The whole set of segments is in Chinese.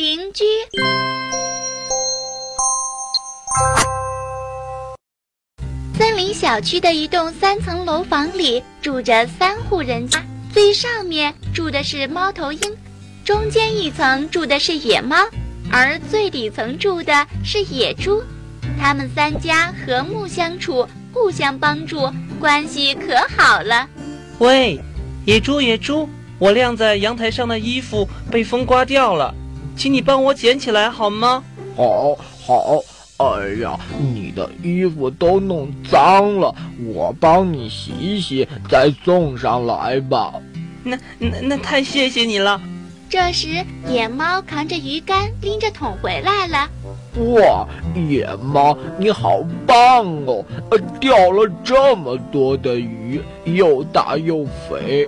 邻居。森林小区的一栋三层楼房里住着三户人家，最上面住的是猫头鹰，中间一层住的是野猫，而最底层住的是野猪。他们三家和睦相处，互相帮助，关系可好了。喂，野猪，野猪，我晾在阳台上的衣服被风刮掉了，请你帮我捡起来好吗？好，好。哎呀，你的衣服都弄脏了，我帮你洗洗，再送上来吧。那那那太谢谢你了。这时，野猫扛着鱼竿，拎着桶回来了。哇，野猫你好棒哦！呃，钓了这么多的鱼，又大又肥。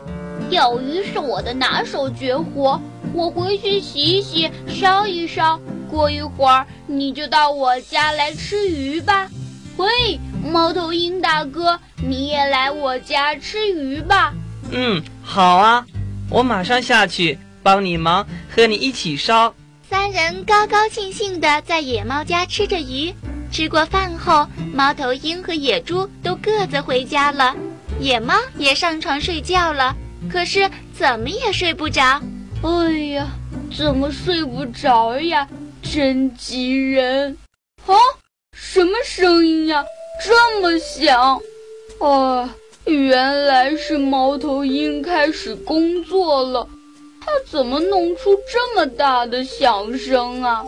钓鱼是我的拿手绝活，我回去洗洗，烧一烧。过一会儿你就到我家来吃鱼吧。喂，猫头鹰大哥，你也来我家吃鱼吧。嗯，好啊，我马上下去帮你忙，和你一起烧。三人高高兴兴地在野猫家吃着鱼。吃过饭后，猫头鹰和野猪都各自回家了，野猫也上床睡觉了。可是怎么也睡不着。哎呀，怎么睡不着呀？真急人！啊，什么声音呀？这么响！啊，原来是猫头鹰开始工作了。它怎么弄出这么大的响声啊？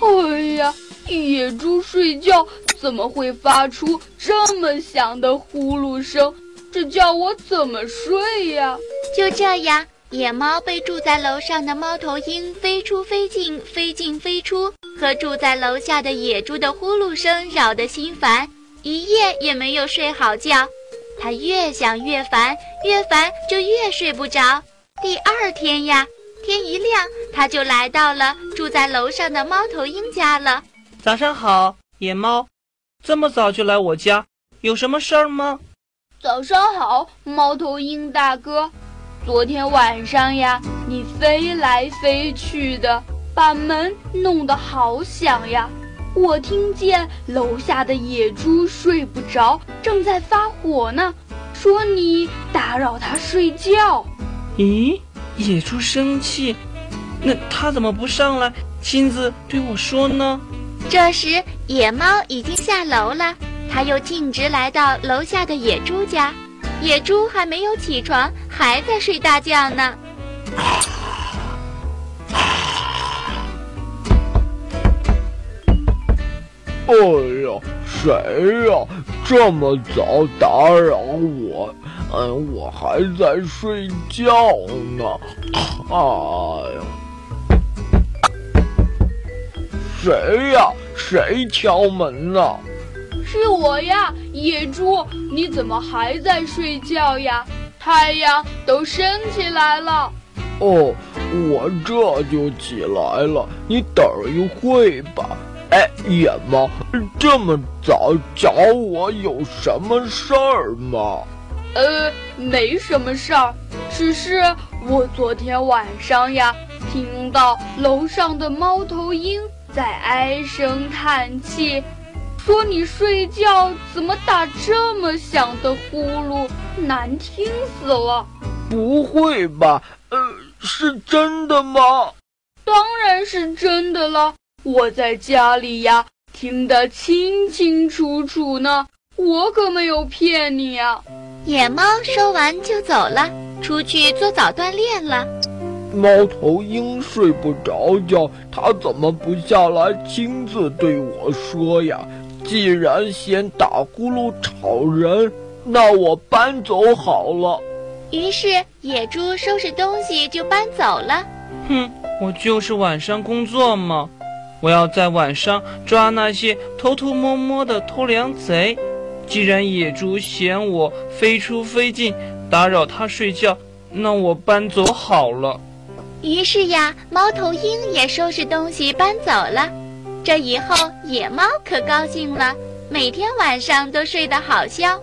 哎呀，野猪睡觉怎么会发出这么响的呼噜声？这叫我怎么睡呀？就这样，野猫被住在楼上的猫头鹰飞出飞进、飞进飞出，和住在楼下的野猪的呼噜声扰得心烦，一夜也没有睡好觉。它越想越烦，越烦就越睡不着。第二天呀，天一亮，它就来到了住在楼上的猫头鹰家了。早上好，野猫，这么早就来我家，有什么事儿吗？早上好，猫头鹰大哥。昨天晚上呀，你飞来飞去的，把门弄得好响呀。我听见楼下的野猪睡不着，正在发火呢，说你打扰它睡觉。咦，野猪生气？那它怎么不上来亲自对我说呢？这时，野猫已经下楼了。它又径直来到楼下的野猪家，野猪还没有起床，还在睡大觉呢。哎呀，谁呀？这么早打扰我？嗯，我还在睡觉呢。哎呀，谁呀？谁敲门呢？是我呀，野猪，你怎么还在睡觉呀？太阳都升起来了。哦，我这就起来了，你等一会吧。哎，野猫，这么早找我有什么事儿吗？呃，没什么事儿，只是我昨天晚上呀，听到楼上的猫头鹰在唉声叹气。说你睡觉怎么打这么响的呼噜，难听死了！不会吧？呃，是真的吗？当然是真的了，我在家里呀，听得清清楚楚呢，我可没有骗你呀。野猫说完就走了，出去做早锻炼了。猫头鹰睡不着觉，它怎么不下来亲自对我说呀？既然嫌打呼噜吵人，那我搬走好了。于是野猪收拾东西就搬走了。哼，我就是晚上工作嘛，我要在晚上抓那些偷偷摸摸的偷粮贼。既然野猪嫌我飞出飞进，打扰它睡觉，那我搬走好了。于是呀，猫头鹰也收拾东西搬走了。这以后，野猫可高兴了，每天晚上都睡得好香。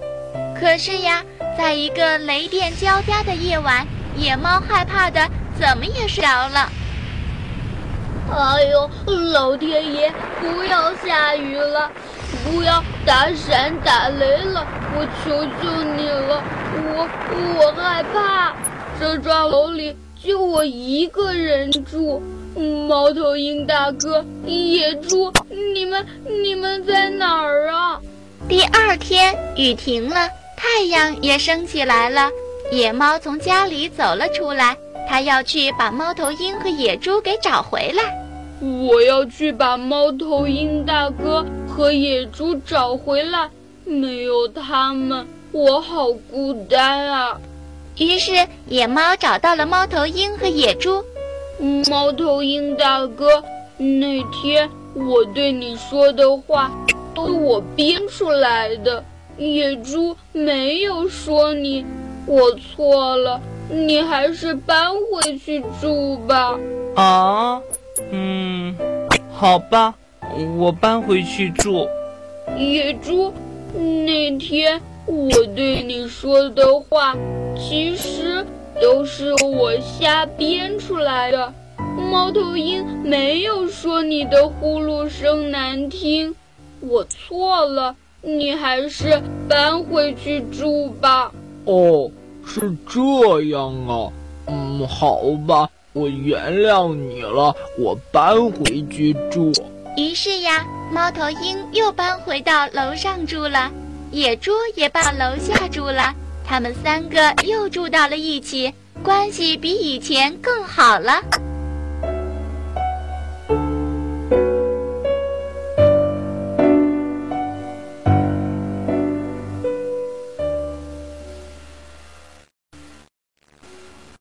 可是呀，在一个雷电交加的夜晚，野猫害怕的怎么也睡着了。哎呦，老天爷，不要下雨了，不要打闪打雷了，我求求你了，我我害怕。这幢楼里就我一个人住，猫头鹰大哥、野猪，你们你们在哪儿啊？第二天雨停了，太阳也升起来了，野猫从家里走了出来。它要去把猫头鹰和野猪给找回来。我要去把猫头鹰大哥和野猪找回来。没有他们，我好孤单啊！于是野猫找到了猫头鹰和野猪。猫头鹰大哥，那天我对你说的话都是我编出来的。野猪没有说你，我错了。你还是搬回去住吧。啊，嗯，好吧，我搬回去住。野猪，那天我对你说的话，其实都是我瞎编出来的。猫头鹰没有说你的呼噜声难听，我错了。你还是搬回去住吧。哦。是这样啊，嗯，好吧，我原谅你了，我搬回去住。于是呀，猫头鹰又搬回到楼上住了，野猪也搬到楼下住了，他们三个又住到了一起，关系比以前更好了。